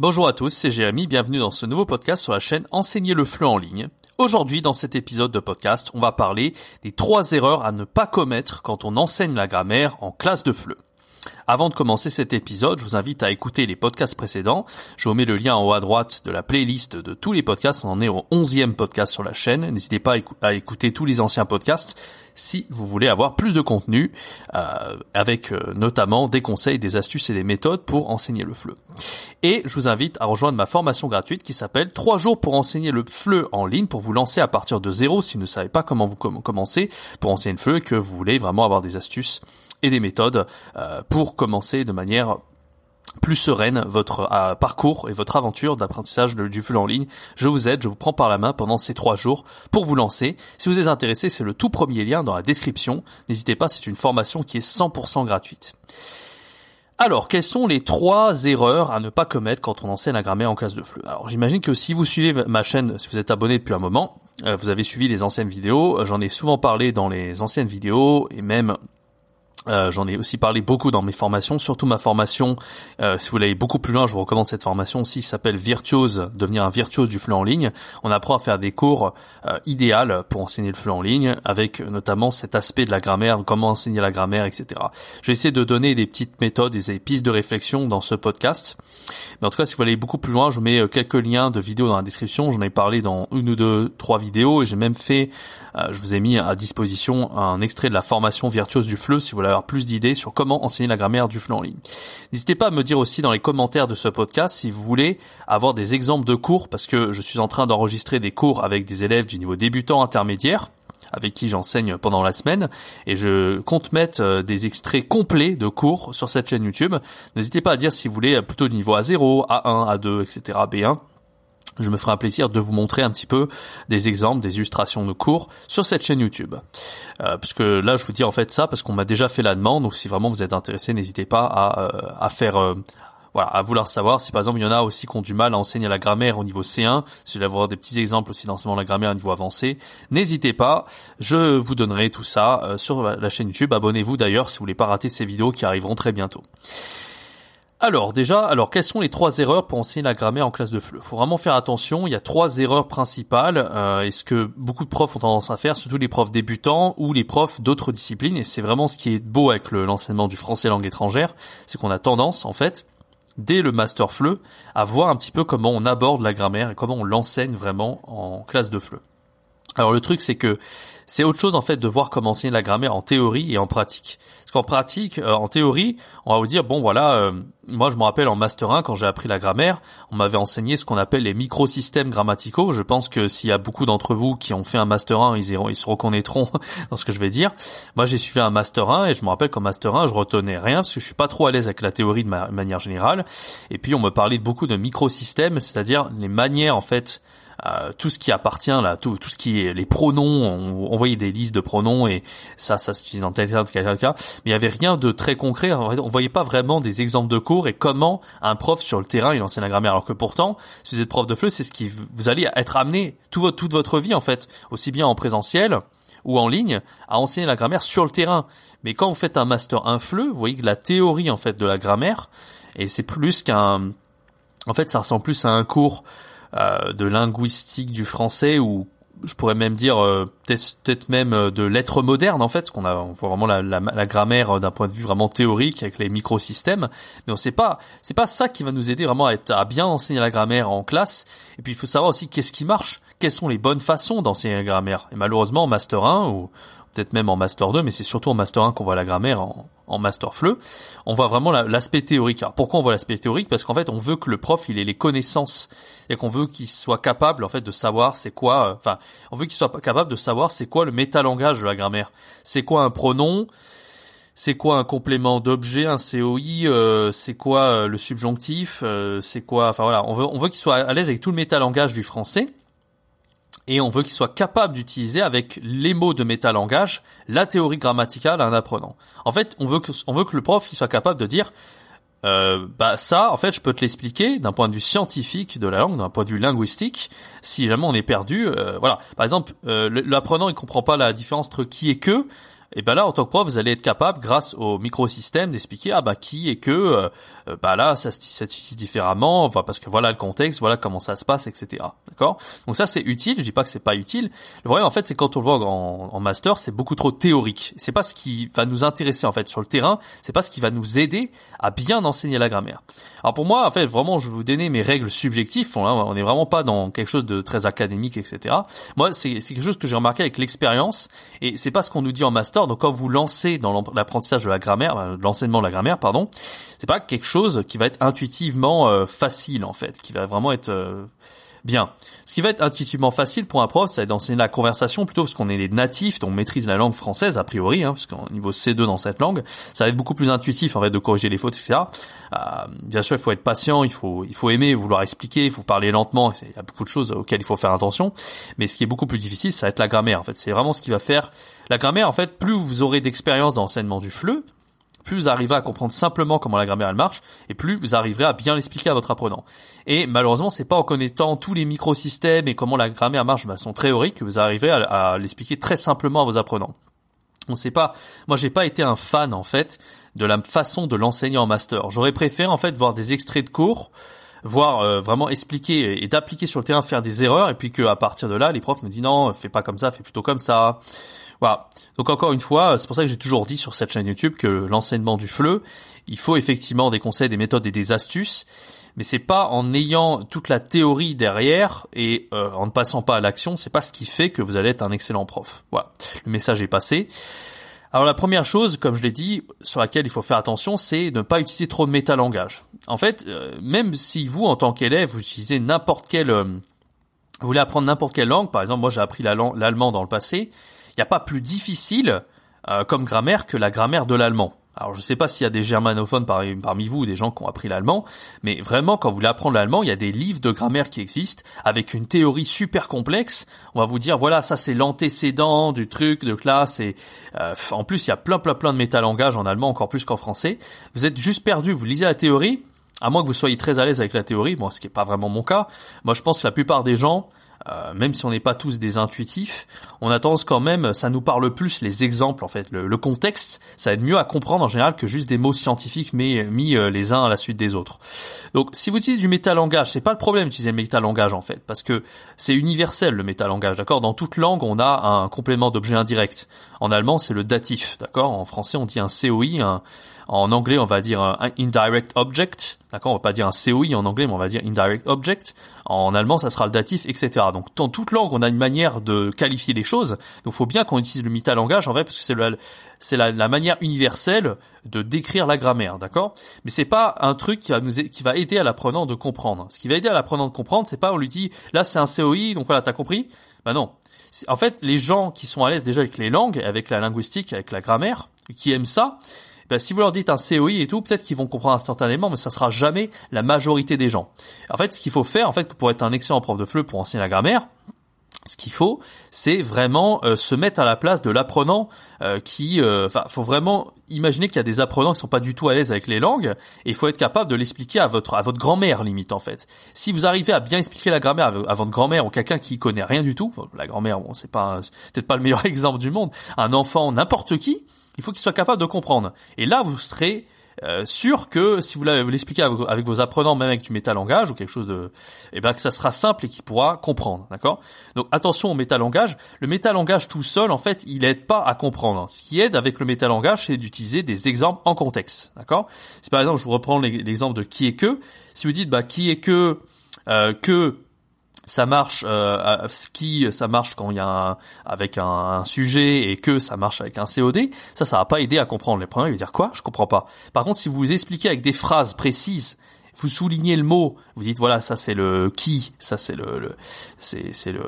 Bonjour à tous, c'est Jérémy, bienvenue dans ce nouveau podcast sur la chaîne Enseigner le FLE en ligne. Aujourd'hui, dans cet épisode de podcast, on va parler des trois erreurs à ne pas commettre quand on enseigne la grammaire en classe de FLE. Avant de commencer cet épisode, je vous invite à écouter les podcasts précédents. Je vous mets le lien en haut à droite de la playlist de tous les podcasts. On en est au 11e podcast sur la chaîne. N'hésitez pas à écouter tous les anciens podcasts si vous voulez avoir plus de contenu, euh, avec euh, notamment des conseils, des astuces et des méthodes pour enseigner le FLE. Et je vous invite à rejoindre ma formation gratuite qui s'appelle 3 jours pour enseigner le FLE en ligne, pour vous lancer à partir de zéro si vous ne savez pas comment vous commencer pour enseigner le FLE et que vous voulez vraiment avoir des astuces et des méthodes euh, pour commencer de manière plus sereine votre euh, parcours et votre aventure d'apprentissage du FLE en ligne. Je vous aide, je vous prends par la main pendant ces trois jours pour vous lancer. Si vous êtes intéressé, c'est le tout premier lien dans la description. N'hésitez pas, c'est une formation qui est 100% gratuite. Alors, quelles sont les trois erreurs à ne pas commettre quand on enseigne la grammaire en classe de FLE Alors, j'imagine que si vous suivez ma chaîne, si vous êtes abonné depuis un moment, euh, vous avez suivi les anciennes vidéos. J'en ai souvent parlé dans les anciennes vidéos et même euh, J'en ai aussi parlé beaucoup dans mes formations, surtout ma formation. Euh, si vous voulez beaucoup plus loin, je vous recommande cette formation aussi. S'appelle Virtuose, devenir un virtuose du FLE en ligne. On apprend à faire des cours euh, pour enseigner le FLE en ligne, avec notamment cet aspect de la grammaire, comment enseigner la grammaire, etc. Je vais essayer de donner des petites méthodes, des pistes de réflexion dans ce podcast. Mais en tout cas, si vous voulez beaucoup plus loin, je mets euh, quelques liens de vidéos dans la description. J'en ai parlé dans une ou deux, trois vidéos, et j'ai même fait, euh, je vous ai mis à disposition un extrait de la formation virtuose du FLE si vous voulez avoir plus d'idées sur comment enseigner la grammaire du FLE en ligne. N'hésitez pas à me dire aussi dans les commentaires de ce podcast si vous voulez avoir des exemples de cours, parce que je suis en train d'enregistrer des cours avec des élèves du niveau débutant intermédiaire avec qui j'enseigne pendant la semaine et je compte mettre euh, des extraits complets de cours sur cette chaîne YouTube. N'hésitez pas à dire si vous voulez plutôt du niveau A0, A1, A2, etc., B1 je me ferai un plaisir de vous montrer un petit peu des exemples, des illustrations de cours sur cette chaîne YouTube. Euh, parce que là, je vous dis en fait ça parce qu'on m'a déjà fait la demande. Donc si vraiment vous êtes intéressé, n'hésitez pas à, euh, à faire euh, voilà, à vouloir savoir si par exemple il y en a aussi qui ont du mal à enseigner la grammaire au niveau C1, si vous voulez avoir des petits exemples aussi d'enseignement de la grammaire au niveau avancé, n'hésitez pas, je vous donnerai tout ça euh, sur la chaîne YouTube. Abonnez-vous d'ailleurs si vous voulez pas rater ces vidéos qui arriveront très bientôt. Alors déjà, alors quelles sont les trois erreurs pour enseigner la grammaire en classe de FLE? Faut vraiment faire attention. Il y a trois erreurs principales. Euh, et ce que beaucoup de profs ont tendance à faire, surtout les profs débutants ou les profs d'autres disciplines. Et c'est vraiment ce qui est beau avec l'enseignement du français langue étrangère, c'est qu'on a tendance en fait dès le master FLE à voir un petit peu comment on aborde la grammaire et comment on l'enseigne vraiment en classe de FLE. Alors le truc c'est que c'est autre chose en fait de voir comment enseigner la grammaire en théorie et en pratique. Parce qu'en pratique, euh, en théorie, on va vous dire bon voilà, euh, moi je me rappelle en master 1 quand j'ai appris la grammaire, on m'avait enseigné ce qu'on appelle les microsystèmes grammaticaux. Je pense que s'il y a beaucoup d'entre vous qui ont fait un master 1, ils, se reconnaîtront dans ce que je vais dire. Moi j'ai suivi un master 1 et je me rappelle qu'en master 1, je retenais rien parce que je suis pas trop à l'aise avec la théorie de manière générale. Et puis on me parlait beaucoup de microsystèmes, c'est-à-dire les manières en fait euh, tout ce qui appartient là, tout, tout ce qui est les pronoms, on, voyait des listes de pronoms et ça, ça s'utilise dans tel cas, tel cas, mais il y avait rien de très concret. On voyait pas vraiment des exemples de cours et comment un prof sur le terrain il enseigne la grammaire. Alors que pourtant, si vous êtes prof de FLE, c'est ce qui vous allez être amené tout votre, toute votre vie en fait, aussi bien en présentiel ou en ligne, à enseigner la grammaire sur le terrain. Mais quand vous faites un master 1 FLE, vous voyez que la théorie en fait de la grammaire, et c'est plus qu'un, en fait, ça ressemble plus à un cours de linguistique du français ou je pourrais même dire euh, peut-être même euh, de lettres modernes en fait, qu'on a on voit vraiment la, la, la grammaire d'un point de vue vraiment théorique avec les microsystèmes, mais on sait pas c'est pas ça qui va nous aider vraiment à être à bien enseigner la grammaire en classe. Et puis il faut savoir aussi qu'est-ce qui marche, quelles sont les bonnes façons d'enseigner la grammaire. Et malheureusement en master 1 ou peut-être même en master 2, mais c'est surtout en master 1 qu'on voit la grammaire en, en master FLE, on voit vraiment l'aspect théorique. Alors pourquoi on voit l'aspect théorique? Parce qu'en fait, on veut que le prof il ait les connaissances et qu'on veut qu'il soit capable en fait de savoir c'est quoi. Euh, enfin, on veut qu'il soit capable de savoir c'est quoi le métalangage de la grammaire. C'est quoi un pronom? C'est quoi un complément d'objet, un COI, euh, c'est quoi euh, le subjonctif, c'est quoi, enfin voilà, on veut, on veut qu'il soit à l'aise avec tout le métalangage du français et on veut qu'il soit capable d'utiliser avec les mots de métalangage la théorie grammaticale à un apprenant. En fait, on veut que, on veut que le prof il soit capable de dire euh, bah ça, en fait, je peux te l'expliquer d'un point de vue scientifique de la langue, d'un point de vue linguistique. Si jamais on est perdu, euh, voilà. Par exemple, euh, l'apprenant il comprend pas la différence entre qui et que et ben là en tant que prof vous allez être capable grâce au microsystème d'expliquer ah bah qui et que euh, bah là ça se s'utilise différemment enfin parce que voilà le contexte voilà comment ça se passe etc d'accord? Donc ça c'est utile je dis pas que c'est pas utile. Le problème en fait c'est quand on le voit en, en master c'est beaucoup trop théorique. C'est pas ce qui va nous intéresser en fait sur le terrain c'est pas ce qui va nous aider à bien enseigner la grammaire. Alors pour moi en fait vraiment je vais vous donner mes règles subjectives. On n'est vraiment pas dans quelque chose de très académique etc moi c'est quelque chose que j'ai remarqué avec l'expérience et c'est pas ce qu'on nous dit en master. Donc quand vous lancez dans l'apprentissage de la grammaire, l'enseignement de la grammaire, pardon, c'est pas quelque chose qui va être intuitivement euh, facile en fait, qui va vraiment être euh, bien. Ce qui va être intuitivement facile pour un prof, c'est d'enseigner la conversation plutôt parce qu'on est des natifs, donc on maîtrise la langue française a priori, hein, parce qu'au niveau C2 dans cette langue, ça va être beaucoup plus intuitif en fait de corriger les fautes, etc. Euh, bien sûr, il faut être patient, il faut il faut aimer, vouloir expliquer, il faut parler lentement. Il y a beaucoup de choses auxquelles il faut faire attention, mais ce qui est beaucoup plus difficile, ça va être la grammaire. En fait, c'est vraiment ce qui va faire la grammaire. En fait, plus vous aurez d'expérience dans l'enseignement du FLE, plus vous arriverez à comprendre simplement comment la grammaire marche, et plus vous arriverez à bien l'expliquer à votre apprenant. Et malheureusement, c'est pas en connaissant tous les microsystèmes et comment la grammaire marche de façon théorique que vous arriverez à, l'expliquer très simplement à vos apprenants. On sait pas. Moi, j'ai pas été un fan en fait de la façon de l'enseigner en master. J'aurais préféré en fait voir des extraits de cours voir euh, vraiment expliquer et d'appliquer sur le terrain, faire des erreurs, et puis qu'à partir de là, les profs me disent non, fais pas comme ça, fais plutôt comme ça. Voilà. Donc encore une fois, c'est pour ça que j'ai toujours dit sur cette chaîne YouTube que l'enseignement du FLE, il faut effectivement des conseils, des méthodes et des astuces, mais c'est pas en ayant toute la théorie derrière et euh, en ne passant pas à l'action, c'est pas ce qui fait que vous allez être un excellent prof. Voilà, le message est passé. Alors la première chose, comme je l'ai dit, sur laquelle il faut faire attention, c'est de ne pas utiliser trop de métalangage. En fait, euh, même si vous, en tant qu'élève, vous utilisez n'importe quelle... Euh, vous voulez apprendre n'importe quelle langue, par exemple, moi j'ai appris l'allemand dans le passé, n'y a pas plus difficile euh, comme grammaire que la grammaire de l'allemand. Alors je ne sais pas s'il y a des germanophones parmi, vous ou des gens qui ont appris l'allemand, mais vraiment quand vous voulez apprendre l'allemand, il y a des livres de grammaire qui existent avec une théorie super complexe. On va vous dire voilà ça c'est l'antécédent du truc de classe et euh, en plus il y a plein plein plein de métalangage en allemand encore plus qu'en français. Vous êtes juste perdu, vous lisez la théorie, à moins que vous soyez très à l'aise avec la théorie, bon ce qui n'est pas vraiment mon cas. Moi je pense que la plupart des gens euh, même si on n'est pas tous des intuitifs, on a tendance quand même, ça nous parle plus les exemples en fait, le, contexte, ça aide mieux à comprendre en général que juste des mots scientifiques mais mis euh, les uns à la suite des autres. Donc si vous utilisez du métalangage, c'est pas le problème d'utiliser le métalangage en fait, parce que c'est universel le métalangage, d'accord? Dans toute langue, on a un complément d'objet indirect. En allemand, c'est le datif, d'accord? En français, on dit un COI, un en anglais, on va dire un indirect object. D'accord, on va pas dire un COI en anglais, mais on va dire indirect object. En allemand, ça sera le datif, etc. Donc, dans toute langue, on a une manière de qualifier les choses. Donc, faut bien qu'on utilise le métalangage, en vrai, parce que c'est c'est la, la, manière universelle de décrire la grammaire, d'accord? Mais c'est pas un truc qui va nous qui va aider à l'apprenant de comprendre. Ce qui va aider à l'apprenant de comprendre, c'est pas on lui dit là c'est un COI, donc voilà, t'as compris? Bah non. En fait, les gens qui sont à l'aise déjà avec les langues, avec la linguistique, avec la grammaire, qui aiment ça, ben, si vous leur dites un COI et tout, peut-être qu'ils vont comprendre instantanément, mais ça sera jamais la majorité des gens. En fait, ce qu'il faut faire, en fait, pour être un excellent prof de FLE, pour enseigner la grammaire, ce qu'il faut, c'est vraiment euh, se mettre à la place de l'apprenant euh, qui, euh, enfin, faut vraiment imaginer qu'il y a des apprenants qui sont pas du tout à l'aise avec les langues, et il faut être capable de l'expliquer à votre à votre grand-mère limite en fait. Si vous arrivez à bien expliquer la grammaire à, votre grand-mère ou quelqu'un qui connaît rien du tout, la grand-mère, bon, c'est pas peut-être pas le meilleur exemple du monde, un enfant, n'importe qui, il faut qu'il soit capable de comprendre. Et là, vous serez euh, sûr que si vous l'expliquez avec vos apprenants, même avec du métalangage ou quelque chose de, eh ben que ça sera simple et qu'il pourra comprendre, d'accord? Donc attention au métalangage. Le métalangage tout seul, en fait, il aide pas à comprendre. Ce qui aide avec le métalangage, c'est d'utiliser des exemples en contexte, d'accord? Si par exemple, je vous reprends l'exemple de qui est que, si vous dites bah qui est que euh, que ça marche euh, qui ça marche quand il y a un, avec un, sujet et que ça marche avec un COD ça ça va pas aider à comprendre. Les premiers il va dire quoi? Je comprends pas. Par contre si vous expliquez avec des phrases précises vous soulignez le mot vous dites voilà ça c'est le qui ça c'est le, c'est c'est le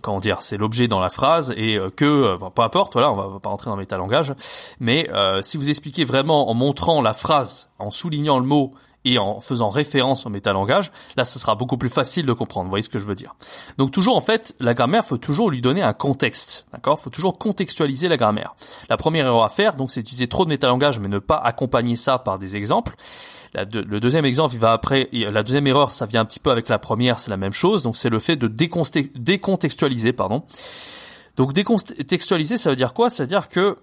comment dire c'est l'objet dans la phrase et euh, que euh, peu importe voilà on va, pas rentrer dans le métalangage. Mais euh, si vous expliquez vraiment en montrant la phrase en soulignant le mot et en faisant référence au métalangage, là, ce sera beaucoup plus facile de comprendre. Vous voyez ce que je veux dire Donc toujours, en fait, la grammaire, faut toujours lui donner un contexte, d'accord? Faut toujours contextualiser la grammaire. La première erreur à faire, donc, c'est utiliser trop de métalangage, mais ne pas accompagner ça par des exemples. le deuxième exemple, il va après. La deuxième erreur, ça vient un petit peu avec la première, c'est la même chose. Donc c'est le fait de décontextualiser, pardon. Donc décontextualiser, ça veut dire quoi? Ça veut dire que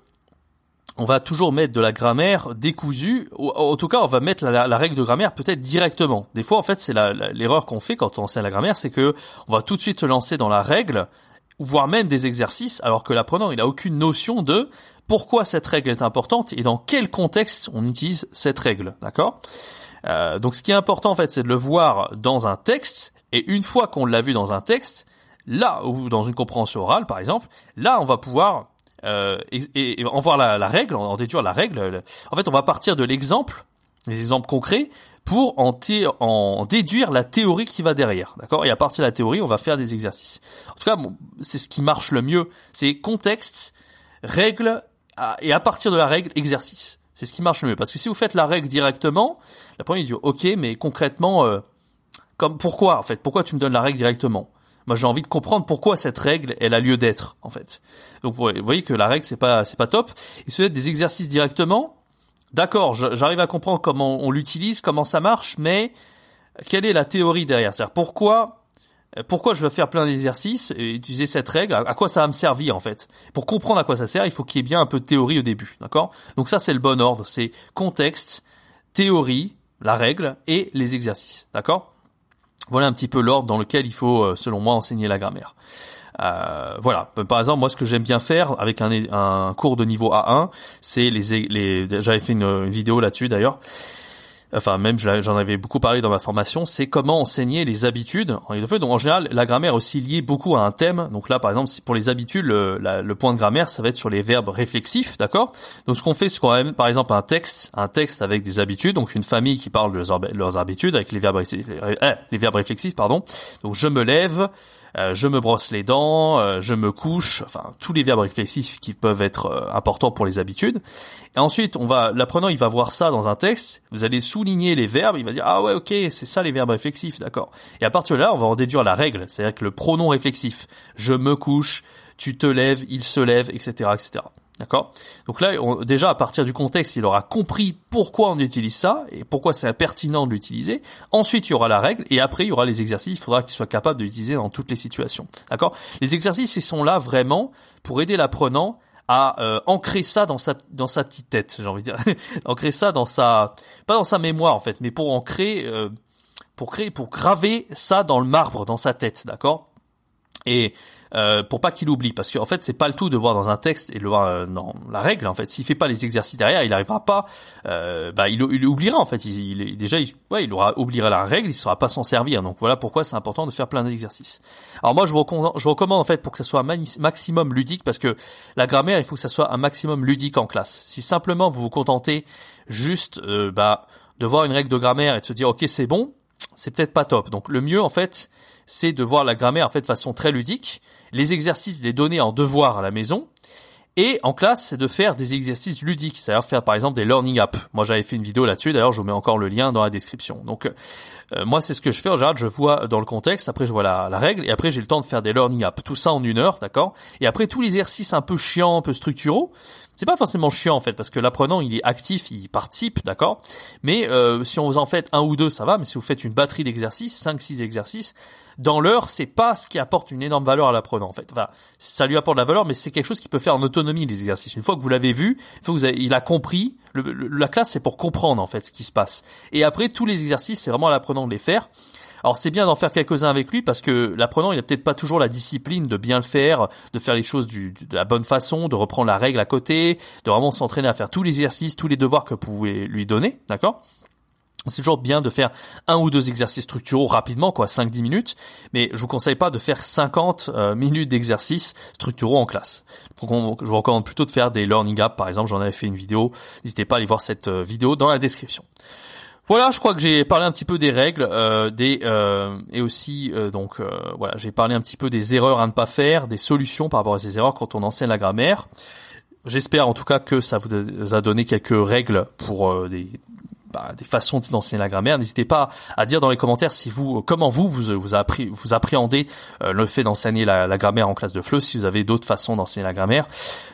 on va toujours mettre de la grammaire décousue. En tout cas, on va mettre la, règle de grammaire peut-être directement. Des fois, en fait, c'est l'erreur qu'on fait quand on enseigne la grammaire, c'est que on va tout de suite se lancer dans la règle, voire même des exercices, alors que l'apprenant, il a aucune notion de pourquoi cette règle est importante et dans quel contexte on utilise cette règle. D'accord? Euh, Donc, ce qui est important, en fait, c'est de le voir dans un texte. Et une fois qu'on l'a vu dans un texte, là, ou dans une compréhension orale, par exemple, là, on va pouvoir euh, et, en voir la, règle, en déduire la règle. En fait, on va partir de l'exemple, les exemples concrets, pour en, en, déduire la théorie qui va derrière, d'accord? Et à partir de la théorie, on va faire des exercices. En tout cas, c'est ce qui marche le mieux. C'est contexte, règle, et à partir de la règle, exercice. C'est ce qui marche le mieux. Parce que si vous faites la règle directement, la première dit ok, mais concrètement, euh, comme pourquoi en fait? Pourquoi tu me donnes la règle directement? Moi, j'ai envie de comprendre pourquoi cette règle, elle a lieu d'être, en fait. Donc, vous voyez que la règle, c'est pas, c'est pas top. Et se des exercices directement. D'accord, j'arrive à comprendre comment on l'utilise, comment ça marche, mais quelle est la théorie derrière? C'est-à-dire pourquoi, pourquoi je veux faire plein d'exercices et utiliser cette règle? À quoi ça va me servir, en fait? Pour comprendre à quoi ça sert, il faut qu'il y ait bien un peu de théorie au début, d'accord? Donc ça, c'est le bon ordre. C'est contexte, théorie, la règle et les exercices, d'accord? Voilà un petit peu l'ordre dans lequel il faut, euh, selon moi, enseigner la grammaire. Euh, voilà. Par exemple, moi, ce que j'aime bien faire avec un, cours de niveau A1, c'est les, les j'avais fait une vidéo là-dessus d'ailleurs enfin même j'en avais beaucoup parlé dans ma formation, c'est comment enseigner les habitudes en Donc en général, la grammaire est aussi liée beaucoup à un thème. Donc là, par exemple, pour les habitudes, le, point de grammaire, ça va être sur les verbes réflexifs, d'accord? Donc ce qu'on fait, c'est qu'on a par exemple un texte, un texte avec des habitudes, donc une famille qui parle de leurs, habitudes avec les verbes, eh, les verbes réflexifs, pardon. Donc je me lève, euh, je me brosse les dents, euh, je me couche, enfin tous les verbes réflexifs qui peuvent être euh, importants pour les habitudes. Et ensuite, on va l'apprenant, il va voir ça dans un texte, vous allez souligner les verbes, il va dire ah ouais, OK, c'est ça les verbes réflexifs, d'accord. Et à partir de là, on va en déduire la règle, c'est-à-dire que le pronom réflexif, je me couche, tu te lèves, il se lève, etc., etc. D'accord? Donc là, déjà à partir du contexte, il aura compris pourquoi on utilise ça et pourquoi c'est pertinent de l'utiliser. Ensuite, il y aura la règle et après, il y aura les exercices. Il faudra qu'il soit capable de l'utiliser dans toutes les situations. D'accord? Les exercices, ils sont là vraiment pour aider l'apprenant à euh, ancrer ça dans sa dans sa petite tête, j'ai envie de dire, ancrer ça dans sa pas dans sa mémoire en fait, mais pour ancrer euh, pour créer pour graver ça dans le marbre dans sa tête, d'accord? Et euh, pour pas qu'il oublie parce qu'en fait c'est pas le tout de voir dans un texte et le voir euh, dans la règle en fait. S'il fait pas les exercices derrière il arrivera pas euh, bah il, il, oubliera en fait. Il, il déjà il, ouais il aura oubliera la règle il saura pas s'en servir. Donc voilà pourquoi c'est important de faire plein d'exercices. Alors moi je vous recommande, je recommande en fait pour que ça soit un maximum ludique parce que la grammaire il faut que ça soit un maximum ludique en classe. Si simplement vous vous contentez juste euh, bah de voir une règle de grammaire et de se dire ok c'est bon c'est peut-être pas top. Donc le mieux en fait c'est de voir la grammaire en fait de façon très ludique les exercices, les donner en devoir à la maison. Et en classe, c'est de faire des exercices ludiques, c'est-à-dire faire par exemple des learning apps. Moi, j'avais fait une vidéo là-dessus. D'ailleurs, je vous mets encore le lien dans la description. Donc, euh, moi, c'est ce que je fais en. Je vois dans le contexte, après je vois la, la règle, et après j'ai le temps de faire des learning apps. Tout ça en une heure, d'accord? Et après tous les exercices un peu chiants, un peu structuraux, c'est pas forcément chiant en fait parce que l'apprenant il est actif, il participe, d'accord? Mais euh, si on vous en fait un ou deux, ça va. Mais si vous faites une batterie d'exercices, 5 six exercices, dans l'heure, c'est pas ce qui apporte une énorme valeur à l'apprenant en fait. Enfin, ça lui apporte de la valeur, mais c'est quelque chose qui peut faire en autonomie les exercices. Une fois que vous l'avez vu, il a compris. la classe c'est pour comprendre en fait ce qui se passe. Et après tous les exercices, c'est vraiment à l'apprenant de les faire. Alors c'est bien d'en faire quelques-uns avec lui parce que l'apprenant il a peut-être pas toujours la discipline de bien le faire, de faire les choses du, de la bonne façon, de reprendre la règle à côté, de vraiment s'entraîner à faire tous les exercices, tous les devoirs que vous pouvez lui donner, d'accord? C'est toujours bien de faire un ou deux exercices structuraux rapidement, quoi, 5-10 minutes, mais je vous conseille pas de faire 50 euh, minutes d'exercices structuraux en classe. je vous recommande plutôt de faire des learning apps, par exemple, j'en avais fait une vidéo, n'hésitez pas à aller voir cette euh, vidéo dans la description. Voilà, je crois que j'ai parlé un petit peu des règles, euh, des euh, et aussi euh, donc voilà, j'ai parlé un petit peu des erreurs à ne pas faire, des solutions par rapport à ces erreurs quand on enseigne la grammaire. J'espère en tout cas que ça vous a donné quelques règles pour des bah, des façons d'enseigner la grammaire. N'hésitez pas à dire dans les commentaires si vous, comment vous vous vous, appris, vous appréhendez le fait d'enseigner la, grammaire en classe de FLE. Si vous avez d'autres façons d'enseigner la grammaire,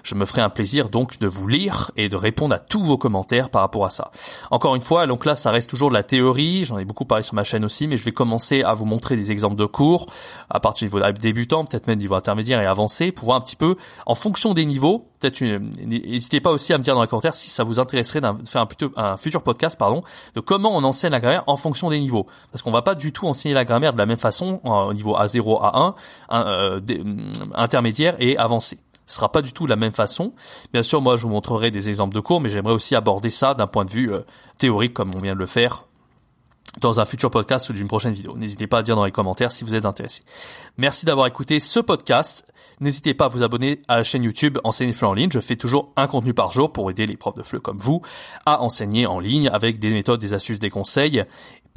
je me ferai un plaisir donc de vous lire et de répondre à tous vos commentaires par rapport à ça. Encore une fois, donc là, ça reste toujours de la théorie. J'en ai beaucoup parlé sur ma chaîne aussi, mais je vais commencer à vous montrer des exemples de cours à partir du niveau débutant, peut-être même niveau intermédiaire et avancé, pour voir un petit peu en fonction des niveaux. Peut-être n'hésitez pas aussi à me dire dans les commentaires si ça vous intéresserait de faire un, un futur podcast, pardon, de comment on enseigne la grammaire en fonction des niveaux, parce qu'on va pas du tout enseigner la grammaire de la même façon au niveau A0, A1, euh, intermédiaire et avancé. Ce sera pas du tout la même façon. Bien sûr, moi, je vous montrerai des exemples de cours, mais j'aimerais aussi aborder ça d'un point de vue euh, théorique, comme on vient de le faire dans un futur podcast ou d'une prochaine vidéo. N'hésitez pas à dire dans les commentaires si vous êtes intéressé. Merci d'avoir écouté ce podcast. N'hésitez pas à vous abonner à la chaîne YouTube Enseigner FLE en ligne. Je fais toujours un contenu par jour pour aider les profs de FLE comme vous à enseigner en ligne avec des méthodes, des astuces, des conseils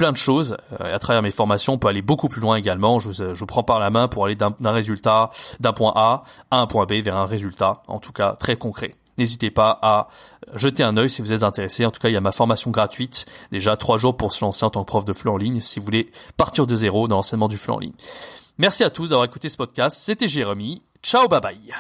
plein de choses. Euh, à travers mes formations, on peut aller beaucoup plus loin également. Je vous, je prends par la main pour aller d'un résultat, d'un point A à un point B vers un résultat, en tout cas très concret. N'hésitez pas à jeter un œil si vous êtes intéressé. En tout cas, il y a ma formation gratuite, déjà trois jours pour se lancer en tant que prof de flux en ligne, si vous voulez partir de zéro dans l'enseignement du flux en ligne. Merci à tous d'avoir écouté ce podcast. C'était Jérémy. Ciao, bye bye.